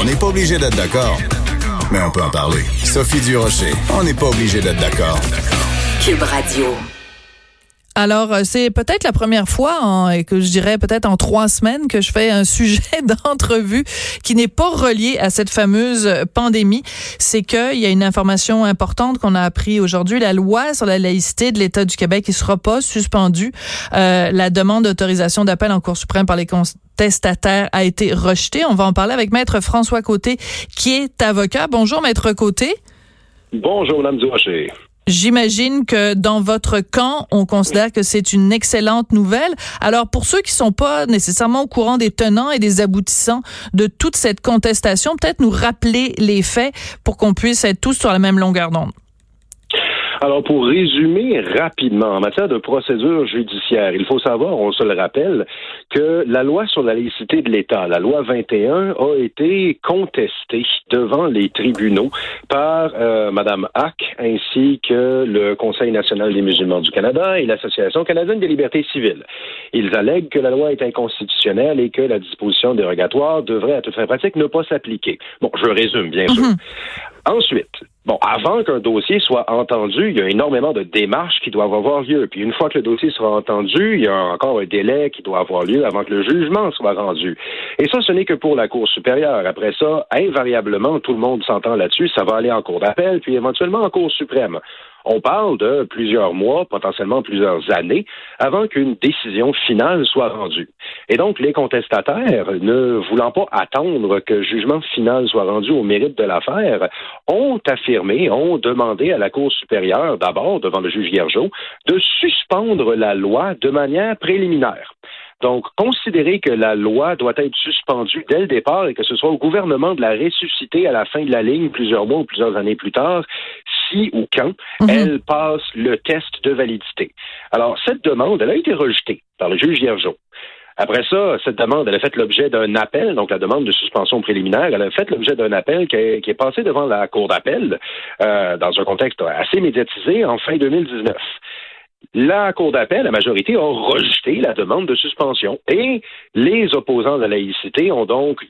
On n'est pas obligé d'être d'accord, mais on peut en parler. Sophie Durocher, on n'est pas obligé d'être d'accord. Cube Radio. Alors, euh, c'est peut-être la première fois, et que je dirais peut-être en trois semaines, que je fais un sujet d'entrevue qui n'est pas relié à cette fameuse pandémie. C'est qu'il y a une information importante qu'on a appris aujourd'hui. La loi sur la laïcité de l'État du Québec ne sera pas suspendue. Euh, la demande d'autorisation d'appel en Cour suprême par les a été rejetée. On va en parler avec Maître François Côté, qui est avocat. Bonjour, Maître Côté. Bonjour, Mme Durocher. J'imagine que dans votre camp, on considère que c'est une excellente nouvelle. Alors, pour ceux qui sont pas nécessairement au courant des tenants et des aboutissants de toute cette contestation, peut-être nous rappeler les faits pour qu'on puisse être tous sur la même longueur d'onde. Alors, pour résumer rapidement, en matière de procédure judiciaire, il faut savoir, on se le rappelle, que la loi sur la laïcité de l'État, la loi 21, a été contestée devant les tribunaux par euh, Mme Hack ainsi que le Conseil national des musulmans du Canada et l'Association canadienne des libertés civiles. Ils allèguent que la loi est inconstitutionnelle et que la disposition dérogatoire devrait, à toute fin pratique, ne pas s'appliquer. Bon, je résume, bien sûr. Mm-hmm. Ensuite, bon, avant qu'un dossier soit entendu, il y a énormément de démarches qui doivent avoir lieu. Puis une fois que le dossier sera entendu, il y a encore un délai qui doit avoir lieu avant que le jugement soit rendu. Et ça, ce n'est que pour la Cour supérieure. Après ça, invariablement, tout le monde s'entend là-dessus, ça va aller en Cour d'appel, puis éventuellement en Cour suprême. On parle de plusieurs mois, potentiellement plusieurs années, avant qu'une décision finale soit rendue. Et donc, les contestataires, ne voulant pas attendre que le jugement final soit rendu au mérite de l'affaire, ont affirmé, ont demandé à la Cour supérieure, d'abord devant le juge Hiergeau, de suspendre la loi de manière préliminaire. Donc, considérer que la loi doit être suspendue dès le départ et que ce soit au gouvernement de la ressusciter à la fin de la ligne, plusieurs mois ou plusieurs années plus tard, si ou quand mhm. elle passe le test de validité. Alors, cette demande, elle a été rejetée par le juge Hiergeau. Après ça, cette demande, elle a fait l'objet d'un appel, donc la demande de suspension préliminaire, elle a fait l'objet d'un appel qui est, qui est, passé devant la Cour d'appel euh, dans un contexte assez médiatisé en fin 2019. La Cour d'appel, la majorité, a rejeté la demande de suspension et les opposants de la laïcité ont donc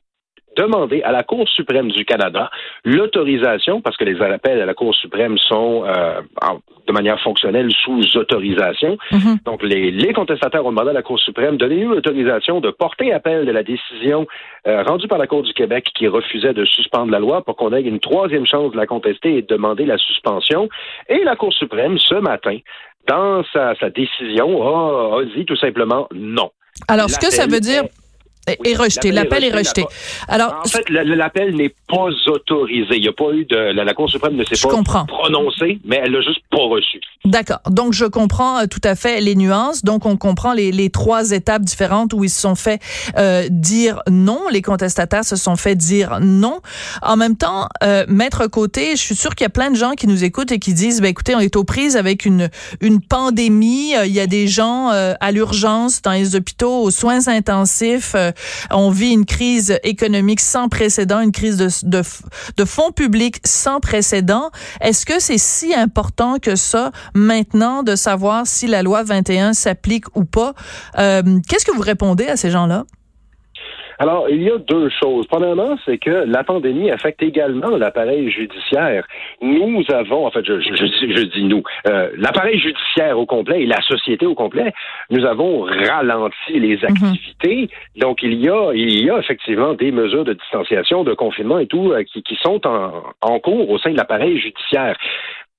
demandé à la Cour suprême du Canada l'autorisation, parce que les appels à la Cour suprême sont euh, de manière fonctionnelle sous autorisation. Mhm. Donc, les, les, contestataires ont demandé à la Cour suprême de donner l'autorisation de porter appel de la décision euh, rendue par la Cour du Québec qui refusait de suspendre la loi pour qu'on ait une troisième chance de la contester et de demander la suspension. Et la Cour suprême, ce matin, dans sa, décision, a, dit tout simplement non. Alors, ce que ça veut dire, est, rejeté. L'appel est rejeté. Alors, en fait, l'appel n'est pas autorisé. Il n'y a pas eu de la, Cour suprême ne s'est pas prononcée, mais elle l'a juste pas reçu. D'accord. Donc je comprends euh, tout à fait les nuances. Donc on comprend les, les trois étapes différentes où ils se sont fait euh, dire non. Les contestataires se sont fait dire non. En même temps, euh, maître côté, je suis sûr qu'il y a plein de gens qui nous écoutent et qui disent, ben écoutez, on est aux prises avec une une pandémie. Il y a des gens euh, à l'urgence dans les hôpitaux, aux soins intensifs. On vit une crise économique sans précédent, une crise de, fonds publics sans précédent. Est-ce que c'est si important que ça maintenant de savoir si la loi 21 s'applique ou pas? Euh, qu'est-ce que vous répondez à ces gens-là? Alors, il y a deux choses. Premièrement, c'est que la pandémie affecte également l'appareil judiciaire. Nous avons, en fait, je, je, dis nous, euh, l'appareil judiciaire au complet et la société au complet, nous avons ralenti les mhm. activités. Donc, il y a, il y a effectivement des mesures de distanciation, de confinement et tout euh, qui, qui sont en, en cours au sein de l'appareil judiciaire.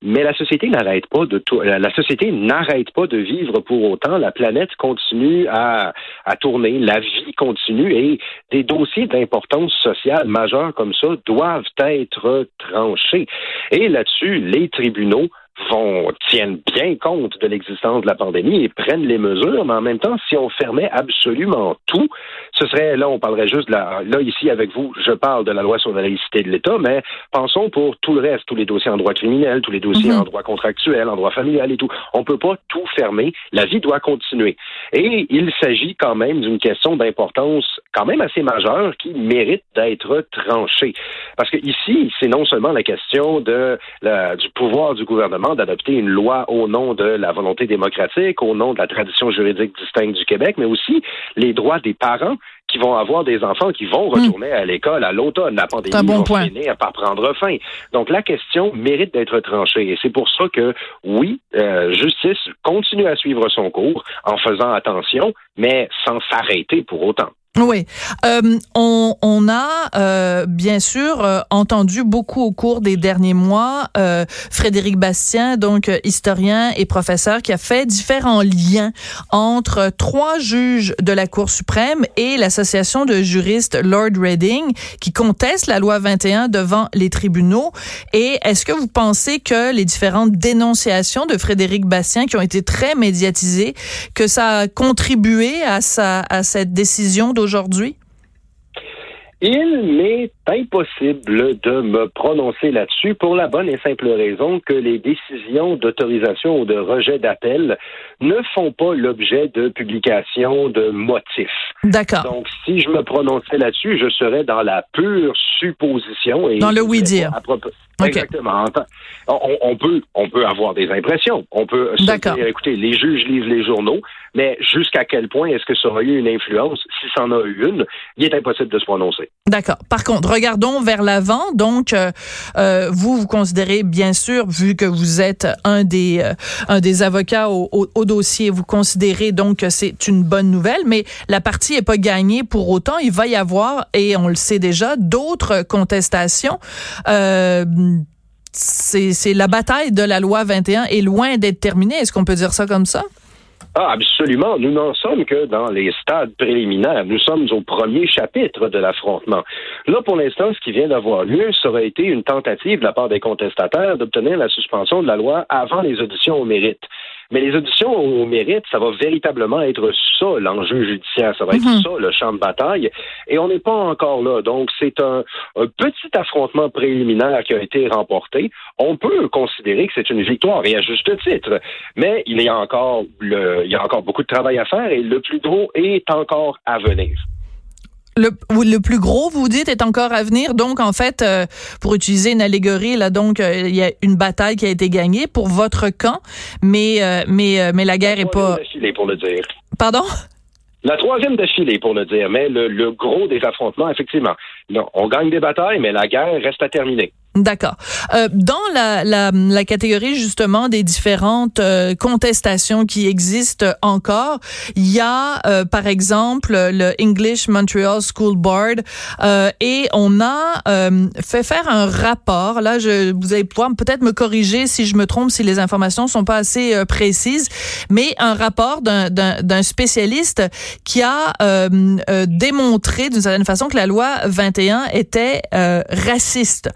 Mais la société n'arrête pas de la société n'arrête pas de vivre pour autant. La planète continue à, à tourner, la vie continue et des dossiers d'importance sociale majeure comme ça doivent être tranchés. Et là-dessus, les tribunaux vont tiennent bien compte de l'existence de la pandémie et prennent les mesures, mais en même temps, si on fermait absolument tout, ce serait là, on parlerait juste de la là ici avec vous, je parle de la loi sur la laïcité de l'État, mais pensons pour tout le reste, tous les dossiers en droit criminel, tous les dossiers mhm. en droit contractuel, en droit familial et tout. On peut pas tout fermer. La vie doit continuer. Et il s'agit quand même d'une question d'importance quand même assez majeure qui mérite d'être tranchée. Parce que ici, c'est non seulement la question de du pouvoir du gouvernement d'adopter une loi au nom de la volonté démocratique, au nom de la tradition juridique distincte du Québec, mais aussi les droits des parents qui vont avoir des enfants qui vont hmm. retourner à l'école à l'automne. La pandémie bon va finir par prendre fin. Donc la question mérite d'être tranchée. Et c'est pour ça que, oui, euh, justice continue à suivre son cours en faisant attention, mais sans s'arrêter pour autant. Oui, euh, on, on, a euh, bien sûr euh, entendu beaucoup au cours des derniers mois euh, Frédéric Bastien, donc historien et professeur, qui a fait différents liens entre trois juges de la Cour suprême et l'association de juristes Lord Reading, qui contestent la loi 21 devant les tribunaux. Et est-ce que vous pensez que les différentes dénonciations de Frédéric Bastien, qui ont été très médiatisées, que ça a contribué à sa à cette décision aujourd'hui? Il m'est impossible de me prononcer là-dessus pour la bonne et simple raison que les décisions d'autorisation ou de rejet d'appel ne font pas l'objet de publication de motifs. D'accord. Donc, si je me prononçais là-dessus, je serais dans la pure supposition. Et dans le oui-dire. Exactement. On, peut, on peut avoir des impressions. On peut se dire, écoutez, les juges lisent les journaux, mais jusqu'à quel point est-ce que ça aura eu une influence? Si ça en a eu une, il est impossible de se prononcer. D'accord. Par contre, regardons vers l'avant. Donc, euh, euh, vous, vous considérez, bien sûr, vu que vous êtes un des, euh, un des avocats au, au, dossier, vous considérez donc que c'est une bonne nouvelle, mais la partie n'est pas gagnée pour autant. Il va y avoir, et on le sait déjà, d'autres contestations. Euh, c'est la bataille de la loi 21 est loin d'être terminée. Est-ce qu'on peut dire ça comme ça? Ah, absolument. Nous n'en sommes que dans les stades préliminaires. Nous sommes au premier chapitre de l'affrontement. Là, pour l'instant, ce qui vient d'avoir lieu, ça aurait été une tentative de la part des contestataires d'obtenir la suspension de la loi avant les auditions au mérite. Mais les auditions au mérite, ça va véritablement être ça, l'enjeu judiciaire. Ça va être mhm. ça, le champ de bataille. Et on n'est pas encore là. Donc, c'est un, petit affrontement préliminaire qui a été remporté. On peut considérer que c'est une victoire, et à juste titre. Mais il y a encore le, il y a encore beaucoup de travail à faire et le plus gros est encore à venir. Le, le, plus gros, vous dites, est encore à venir. Donc, en fait, euh, pour utiliser une allégorie, là, donc, euh, il y a une bataille qui a été gagnée pour votre camp, mais, euh, mais, mais la guerre est pas. pour le dire. Pardon? La troisième défilée, pour le dire, mais le, le gros des affrontements, effectivement. Non, on gagne des batailles, mais la guerre reste à terminer. D'accord. Euh, dans la, la, la, catégorie justement des différentes euh, contestations qui existent encore, il y a euh, par exemple le English Montreal School Board euh, et on a fait faire un rapport. Là, je, vous allez pouvoir peut-être me corriger si je me trompe, si les informations sont pas assez précises, mais un rapport d'un spécialiste qui a démontré d'une certaine façon que la loi 21 était raciste.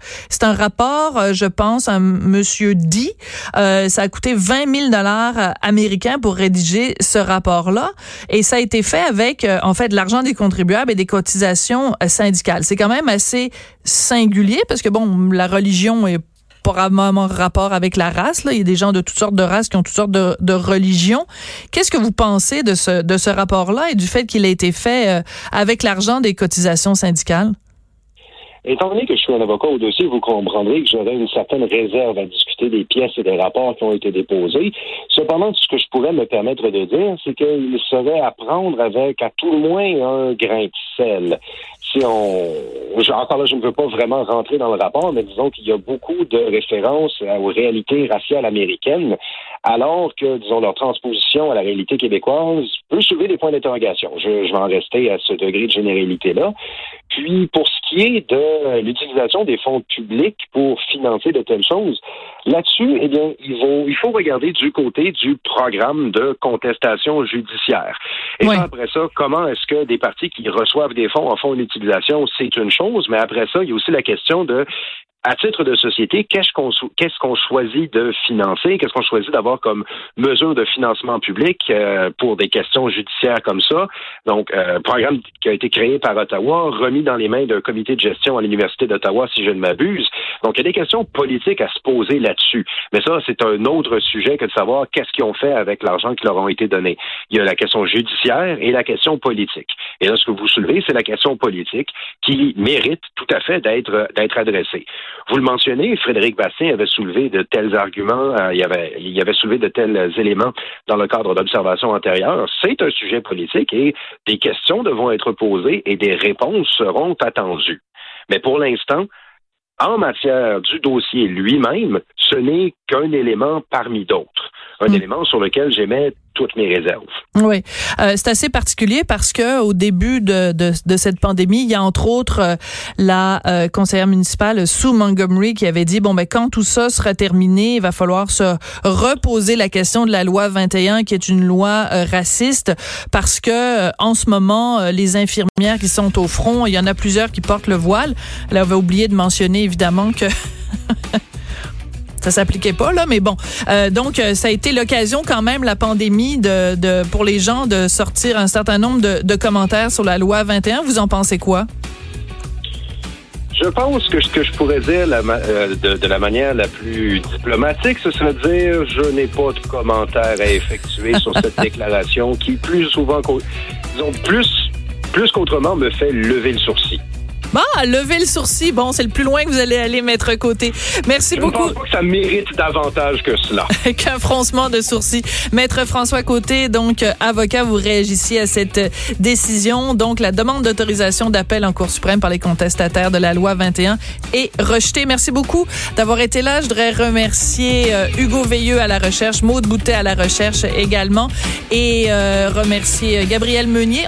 Un rapport, euh, je pense, un monsieur dit. Euh, ça a coûté 20 000 dollars euh, américains pour rédiger ce rapport-là, et ça a été fait avec, en fait, l'argent des contribuables et des cotisations syndicales. C'est quand même assez singulier parce que bon, la religion est probablement rapport avec la race. Là. Il y a des gens de toutes sortes de races qui ont toutes sortes de, de religions. Qu'est-ce que vous pensez de ce, de ce rapport-là et du fait qu'il a été fait avec l'argent des cotisations syndicales? Étant donné que je suis un avocat au dossier, vous comprendrez que j'aurais une certaine réserve à discuter des pièces et des rapports qui ont été déposés. Cependant, ce que je pourrais me permettre de dire, c'est qu'il serait à prendre avec, à tout le moins, un grain de sel. Si on, encore là, je ne veux pas vraiment rentrer dans le rapport, mais disons qu'il y a beaucoup de références aux réalités raciales américaines, alors que, disons, leur transposition à la réalité québécoise peut soulever des points d'interrogation. Je, vais en rester à ce degré de généralité-là. Puis, pour ce qui est de l'utilisation des fonds publics pour financer de telles choses, là-dessus, eh bien, il faut, il faut regarder du côté du programme de contestation judiciaire. Et après ça, comment est-ce que des partis qui reçoivent des fonds en font une utilisation, c'est une chose, mais après ça, il y a aussi la question de à titre de société, qu'est-ce qu'on qu'est-ce qu'on choisit de financer, qu'est-ce qu'on choisit d'avoir comme mesure de financement public euh, pour des questions judiciaires comme ça? Donc, euh, programme qui a été créé par Ottawa, remis dans les mains d'un comité de gestion à l'université d'Ottawa, si je ne m'abuse. Donc, il y a des questions politiques à se poser Mais ça, c'est un autre sujet que de savoir qu'est-ce qu'ils ont fait avec l'argent qui leur ont été donné. Il y a la question judiciaire et la question politique. Et là, ce que vous soulevez, c'est la question politique qui mérite tout à fait d'être d'être adressée. Vous le mentionnez, Frédéric Bastien avait soulevé de tels arguments, euh, il, avait, il avait soulevé de tels éléments dans le cadre d'observation antérieure. C'est un sujet politique et des questions devront être posées et des réponses seront attendues. Mais pour l'instant, en matière du dossier lui-même, ce n'est qu'un élément parmi d'autres. Un hmm. élément sur lequel j'émets toutes mes réserves. Oui, euh, c'est assez particulier parce que au début de, de, de, cette pandémie, il y a entre autres euh, la euh, conseillère municipale Sue Montgomery qui avait dit bon ben quand tout ça sera terminé, il va falloir se reposer la question de la loi 21 qui est une loi euh, raciste parce que en ce moment les infirmières qui sont au front, il y en a plusieurs qui portent le voile. Elle avait oublié de mentionner évidemment que ça s'appliquait pas là, mais bon. Euh, donc euh, ça a été l'occasion quand même la pandémie de, de, pour les gens de sortir un certain nombre de, de commentaires sur la loi 21. Vous en pensez quoi? Je pense que ce que je pourrais dire euh, de, la manière la plus diplomatique, ce serait de dire je n'ai pas de commentaires à effectuer sur cette déclaration qui plus souvent, disons, plus, plus qu'autrement me fait lever le sourcil. Bon, levez le sourcil. Bon, c'est le plus loin que vous allez aller, Maître Côté. Merci beaucoup. Je pense pas que ça mérite davantage que cela. Qu'un froncement de sourcil. Maître François Côté, donc euh, avocat, vous réagissiez à cette euh, décision. Donc, la demande d'autorisation d'appel en Cour suprême par les contestataires de la loi 21 est rejetée. Merci beaucoup d'avoir été là. Je voudrais remercier euh, Hugo Veilleux à la recherche, Maude Boutet à la recherche également et remercier Gabriel Meunier.